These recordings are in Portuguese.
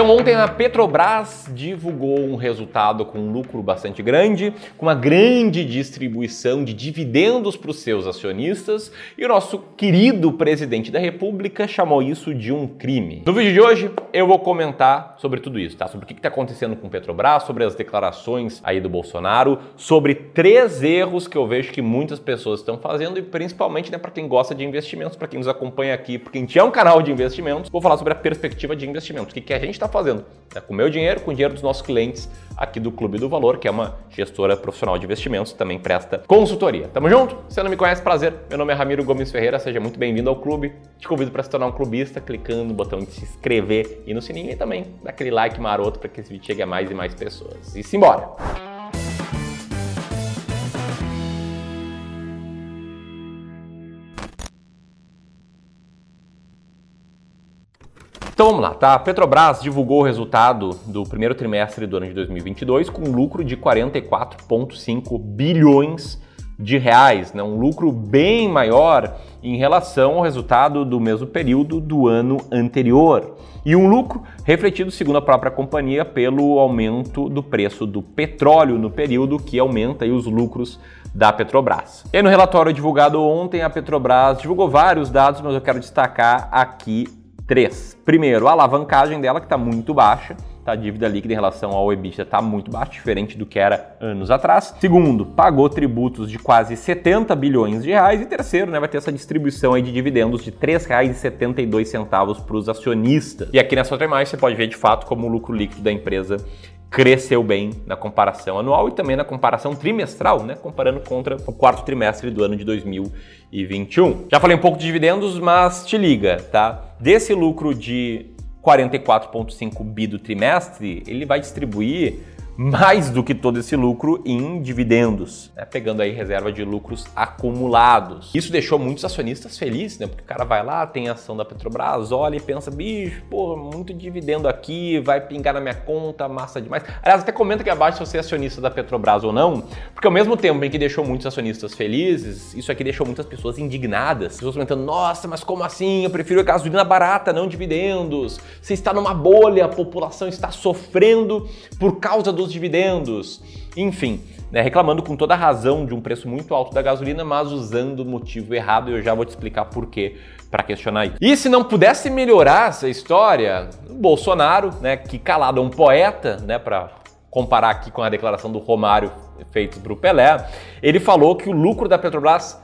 Então ontem a Petrobras divulgou um resultado com um lucro bastante grande, com uma grande distribuição de dividendos para os seus acionistas, e o nosso querido presidente da República chamou isso de um crime. No vídeo de hoje eu vou comentar sobre tudo isso, tá? Sobre o que está acontecendo com Petrobras, sobre as declarações aí do Bolsonaro, sobre três erros que eu vejo que muitas pessoas estão fazendo e principalmente né, para quem gosta de investimentos, para quem nos acompanha aqui, porque a gente é um canal de investimentos, vou falar sobre a perspectiva de investimentos, o que, que a gente está fazendo né, com o meu dinheiro, com o dinheiro dos nossos clientes aqui do Clube do Valor, que é uma gestora profissional de investimentos, também presta consultoria. Tamo junto? Se não me conhece, prazer. Meu nome é Ramiro Gomes Ferreira, seja muito bem-vindo ao clube. Te convido para se tornar um clubista clicando no botão de se inscrever e no sininho e também daquele like maroto para que esse vídeo chegue a mais e mais pessoas. E simbora! Então vamos lá, tá? A Petrobras divulgou o resultado do primeiro trimestre do ano de 2022 com um lucro de 44,5 bilhões de reais, né? um lucro bem maior em relação ao resultado do mesmo período do ano anterior. E um lucro refletido, segundo a própria companhia, pelo aumento do preço do petróleo no período, que aumenta os lucros da Petrobras. E no relatório divulgado ontem, a Petrobras divulgou vários dados, mas eu quero destacar aqui Três. Primeiro, a alavancagem dela, que está muito baixa. Tá, a dívida líquida em relação ao EBITDA está muito baixa, diferente do que era anos atrás. Segundo, pagou tributos de quase 70 bilhões de reais. E terceiro, né, vai ter essa distribuição aí de dividendos de R$ 3,72 para os acionistas. E aqui nessa outra imagem você pode ver de fato como o lucro líquido da empresa cresceu bem na comparação anual e também na comparação trimestral, né, comparando contra o quarto trimestre do ano de 2021. Já falei um pouco de dividendos, mas te liga, tá? Desse lucro de 44,5 bi do trimestre, ele vai distribuir mais do que todo esse lucro em dividendos, né? pegando aí reserva de lucros acumulados. Isso deixou muitos acionistas felizes, né? Porque o cara vai lá, tem ação da Petrobras, olha e pensa, bicho, pô, muito dividendo aqui, vai pingar na minha conta, massa demais. Aliás, até comenta aqui abaixo se você é acionista da Petrobras ou não, porque ao mesmo tempo em que deixou muitos acionistas felizes, isso aqui deixou muitas pessoas indignadas. Pessoas comentando, nossa, mas como assim? Eu prefiro gasolina barata, não dividendos. Você está numa bolha, a população está sofrendo por causa dos dividendos, enfim, né, reclamando com toda a razão de um preço muito alto da gasolina, mas usando o motivo errado e eu já vou te explicar por quê para questionar isso. E se não pudesse melhorar essa história, Bolsonaro, né, que calado é um poeta, né, para comparar aqui com a declaração do Romário feita para o Pelé, ele falou que o lucro da Petrobras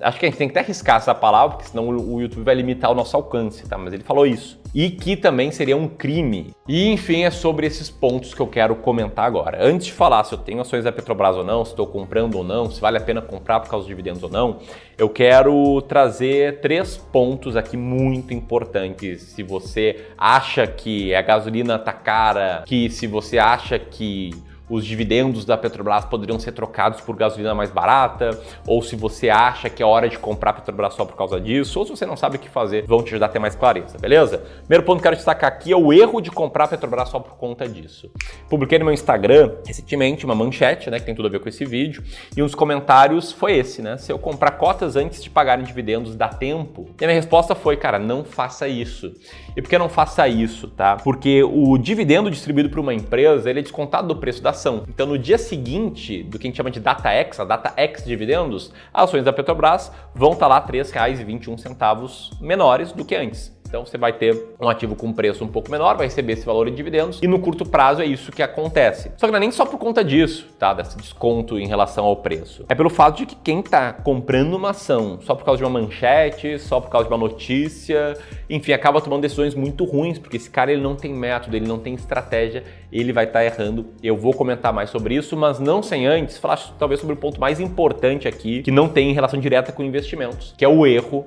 acho que a gente tem que até arriscar essa palavra, porque senão o YouTube vai limitar o nosso alcance, tá? Mas ele falou isso. E que também seria um crime. E enfim, é sobre esses pontos que eu quero comentar agora. Antes de falar se eu tenho ações da Petrobras ou não, se estou comprando ou não, se vale a pena comprar por causa dos dividendos ou não, eu quero trazer três pontos aqui muito importantes. Se você acha que a gasolina tá cara, que se você acha que os dividendos da Petrobras poderiam ser trocados por gasolina mais barata, ou se você acha que é hora de comprar Petrobras só por causa disso, ou se você não sabe o que fazer, vão te ajudar a ter mais clareza, beleza? Primeiro ponto que eu quero destacar aqui é o erro de comprar Petrobras só por conta disso. Publiquei no meu Instagram recentemente uma manchete, né, que tem tudo a ver com esse vídeo, e um dos comentários foi esse, né? Se eu comprar cotas antes de pagarem dividendos, dá tempo? E a minha resposta foi, cara, não faça isso. E por que não faça isso, tá? Porque o dividendo distribuído por uma empresa, ele é descontado do preço da Então, no dia seguinte do que a gente chama de data X, a data X dividendos, as ações da Petrobras vão estar lá R$ 3,21 menores do que antes. Então você vai ter um ativo com preço um pouco menor, vai receber esse valor em dividendos e no curto prazo é isso que acontece. Só que não é nem só por conta disso, tá? Desse desconto em relação ao preço. É pelo fato de que quem está comprando uma ação só por causa de uma manchete, só por causa de uma notícia, enfim, acaba tomando decisões muito ruins, porque esse cara ele não tem método, ele não tem estratégia, ele vai estar tá errando. Eu vou comentar mais sobre isso, mas não sem antes falar talvez sobre o ponto mais importante aqui, que não tem relação direta com investimentos, que é o erro,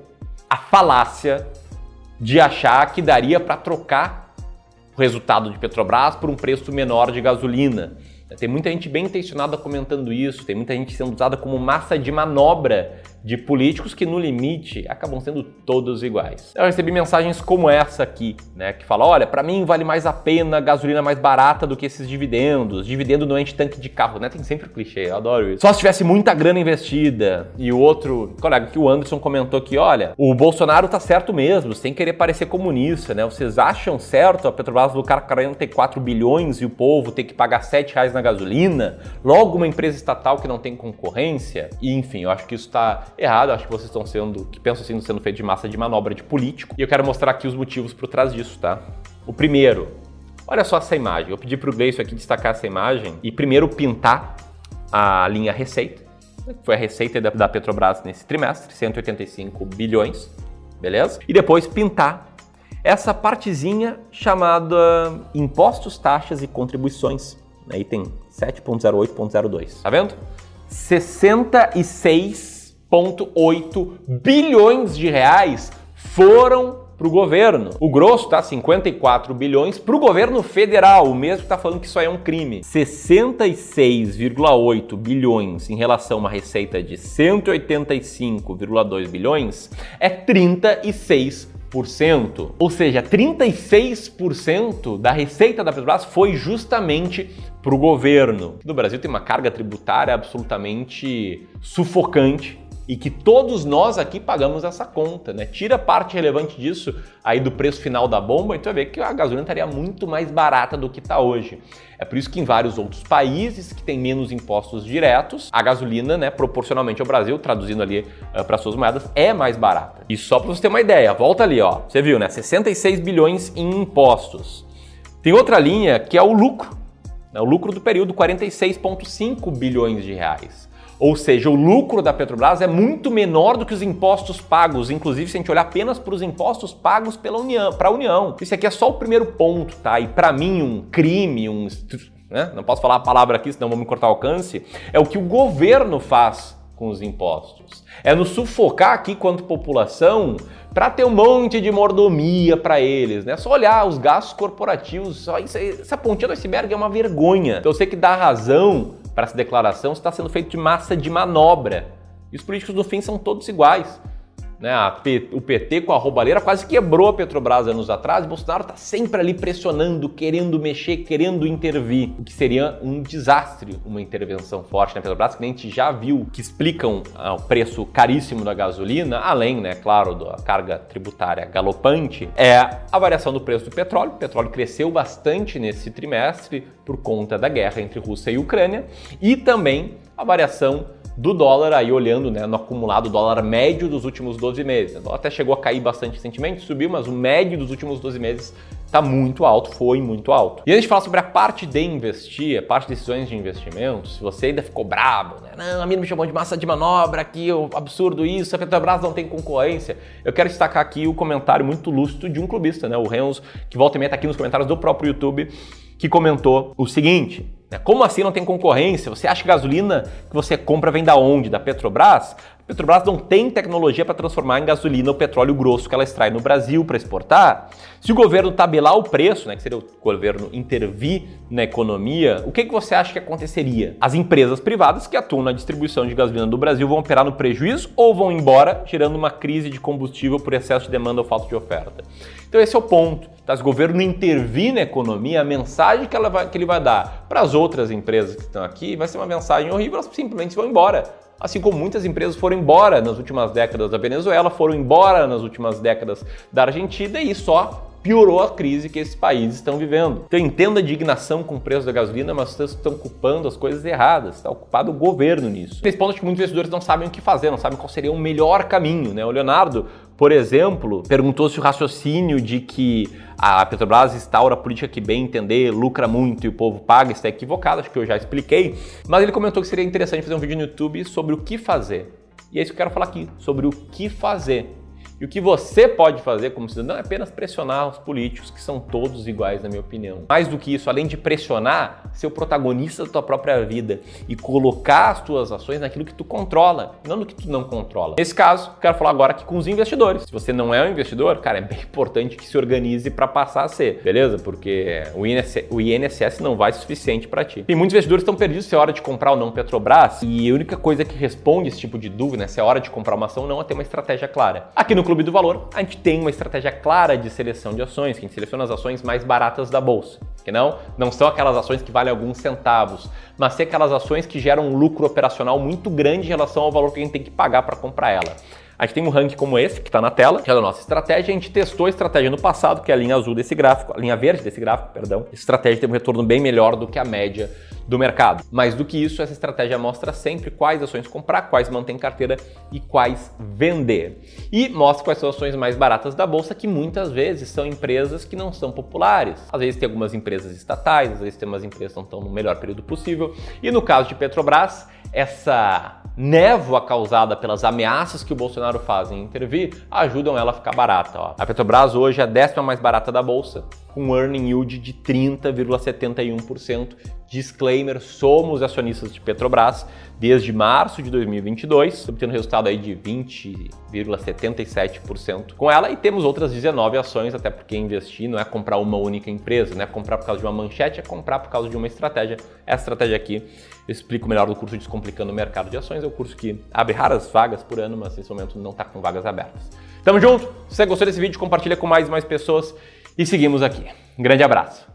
a falácia de achar que daria para trocar o resultado de Petrobras por um preço menor de gasolina. Tem muita gente bem intencionada comentando isso, tem muita gente sendo usada como massa de manobra de políticos que, no limite, acabam sendo todos iguais. Eu recebi mensagens como essa aqui, né, que fala: olha, para mim vale mais a pena gasolina mais barata do que esses dividendos. Dividendo não enche tanque de carro, né? Tem sempre o clichê, eu adoro isso. Só se tivesse muita grana investida. E o outro colega que o Anderson comentou aqui: olha, o Bolsonaro tá certo mesmo, sem querer parecer comunista, né? Vocês acham certo a Petrobras lucrar 44 bilhões e o povo ter que pagar 7 reais na gasolina? Logo, uma empresa estatal que não tem concorrência? E enfim, eu acho que isso tá errado. Acho que vocês estão sendo, que pensam assim, sendo feito de massa de manobra de político. E eu quero mostrar aqui os motivos por trás disso, tá? O primeiro, olha só essa imagem. Eu pedi para o Gleison aqui destacar essa imagem e primeiro pintar a linha receita. Foi a receita da Petrobras nesse trimestre, 185 bilhões, beleza? E depois pintar essa partezinha chamada impostos, taxas e contribuições. Aí tem 7.08.02. Tá vendo? 66 1,8 bilhões de reais foram para o governo. O grosso tá 54 bilhões para o governo federal, o mesmo que está falando que isso aí é um crime. 66,8 bilhões em relação a uma receita de 185,2 bilhões é 36 ou seja, 36% da receita da Petrobras foi justamente para o governo. No Brasil tem uma carga tributária absolutamente sufocante e que todos nós aqui pagamos essa conta, né? Tira parte relevante disso aí do preço final da bomba, então vai ver que a gasolina estaria muito mais barata do que está hoje. É por isso que em vários outros países que têm menos impostos diretos, a gasolina, né, proporcionalmente ao Brasil, traduzindo ali uh, para suas moedas, é mais barata. E só para você ter uma ideia, volta ali, ó. Você viu, né? 66 bilhões em impostos. Tem outra linha que é o lucro, né? o lucro do período 46,5 bilhões de reais. Ou seja, o lucro da Petrobras é muito menor do que os impostos pagos, inclusive se a gente olhar apenas para os impostos pagos pela União, para a União. Isso aqui é só o primeiro ponto, tá? E para mim um crime, um né? não posso falar a palavra aqui, senão vou me cortar o alcance, é o que o governo faz com os impostos. É nos sufocar aqui quanto população para ter um monte de mordomia para eles, né? Só olhar os gastos corporativos, só isso, essa pontinha do iceberg é uma vergonha. Então eu sei que dá razão para essa declaração está sendo feito de massa de manobra. E os políticos, no fim, são todos iguais. Né? P, o PT com a roubalheira quase quebrou a Petrobras anos atrás. Bolsonaro está sempre ali pressionando, querendo mexer, querendo intervir, o que seria um desastre uma intervenção forte na Petrobras, que a gente já viu que explicam ah, o preço caríssimo da gasolina, além, né, claro, da carga tributária galopante, é a variação do preço do petróleo. O petróleo cresceu bastante nesse trimestre por conta da guerra entre Rússia e Ucrânia e também a variação do dólar, aí olhando né, no acumulado dólar médio dos últimos 12 meses. O até chegou a cair bastante recentemente, subiu, mas o médio dos últimos 12 meses está muito alto, foi muito alto. E antes de falar sobre a parte de investir, a parte de decisões de investimento, se você ainda ficou bravo, né? Não, a minha me chamou de massa de manobra aqui, o absurdo isso, a Petrobras não tem concorrência. Eu quero destacar aqui o comentário muito lúcido de um clubista, né? O Renzo, que volta e meia tá aqui nos comentários do próprio YouTube, que comentou o seguinte: né, como assim não tem concorrência? Você acha que gasolina que você compra vem da onde? Da Petrobras? Petrobras não tem tecnologia para transformar em gasolina o petróleo grosso que ela extrai no Brasil para exportar. Se o governo tabelar o preço, né, que seria o governo intervir na economia, o que, que você acha que aconteceria? As empresas privadas que atuam na distribuição de gasolina do Brasil vão operar no prejuízo ou vão embora, gerando uma crise de combustível por excesso de demanda ou falta de oferta? Então esse é o ponto. Tá? Se o governo intervir na economia, a mensagem que, vai, que ele vai dar para as outras empresas que estão aqui vai ser uma mensagem horrível, elas simplesmente vão embora assim como muitas empresas foram embora nas últimas décadas da Venezuela, foram embora nas últimas décadas da Argentina e só piorou a crise que esses países estão vivendo. Então entenda a indignação com o preço da gasolina, mas vocês estão culpando as coisas erradas, está ocupado o governo nisso. Nesse ponto, que muitos investidores não sabem o que fazer, não sabem qual seria o melhor caminho. Né? O Leonardo, por exemplo, perguntou se o raciocínio de que a Petrobras instaura a política que bem entender, lucra muito e o povo paga está equivocado, acho que eu já expliquei, mas ele comentou que seria interessante fazer um vídeo no YouTube sobre o que fazer. E é isso que eu quero falar aqui, sobre o que fazer. E o que você pode fazer como cidadão é apenas pressionar os políticos, que são todos iguais, na minha opinião. Mais do que isso, além de pressionar, ser o protagonista da tua própria vida e colocar as tuas ações naquilo que tu controla, não no que tu não controla. Nesse caso, quero falar agora aqui com os investidores. Se você não é um investidor, cara, é bem importante que se organize para passar a ser, beleza? Porque o INSS, o INSS não vai suficiente para ti. E muitos investidores estão perdidos se é hora de comprar ou não Petrobras, e a única coisa que responde esse tipo de dúvida, né, se é hora de comprar uma ação ou não, é ter uma estratégia clara. Aqui no Clube do Valor, a gente tem uma estratégia clara de seleção de ações, que a gente seleciona as ações mais baratas da bolsa. Que não, não são aquelas ações que valem alguns centavos, mas sim aquelas ações que geram um lucro operacional muito grande em relação ao valor que a gente tem que pagar para comprar ela. A gente tem um ranking como esse, que está na tela, que é a nossa estratégia. A gente testou a estratégia no passado, que é a linha azul desse gráfico, a linha verde desse gráfico, perdão. Essa estratégia teve um retorno bem melhor do que a média do mercado. Mais do que isso, essa estratégia mostra sempre quais ações comprar, quais manter em carteira e quais vender. E mostra quais são as ações mais baratas da bolsa, que muitas vezes são empresas que não são populares. Às vezes tem algumas empresas estatais, às vezes tem umas empresas que não estão no melhor período possível. E no caso de Petrobras, essa névoa causada pelas ameaças que o Bolsonaro faz em intervir ajudam ela a ficar barata. Ó. A Petrobras hoje é a décima mais barata da bolsa, com um earning yield de 30,71%. Disclaimer: somos acionistas de Petrobras desde março de 2022, obtendo resultado aí de 20,77% com ela e temos outras 19 ações, até porque investir não é comprar uma única empresa, não é comprar por causa de uma manchete, é comprar por causa de uma estratégia. Essa estratégia aqui eu explico melhor no curso Descomplicando o Mercado de Ações, é o curso que abre raras vagas por ano, mas nesse momento não está com vagas abertas. Tamo junto? Se você gostou desse vídeo, compartilha com mais e mais pessoas e seguimos aqui. Um grande abraço.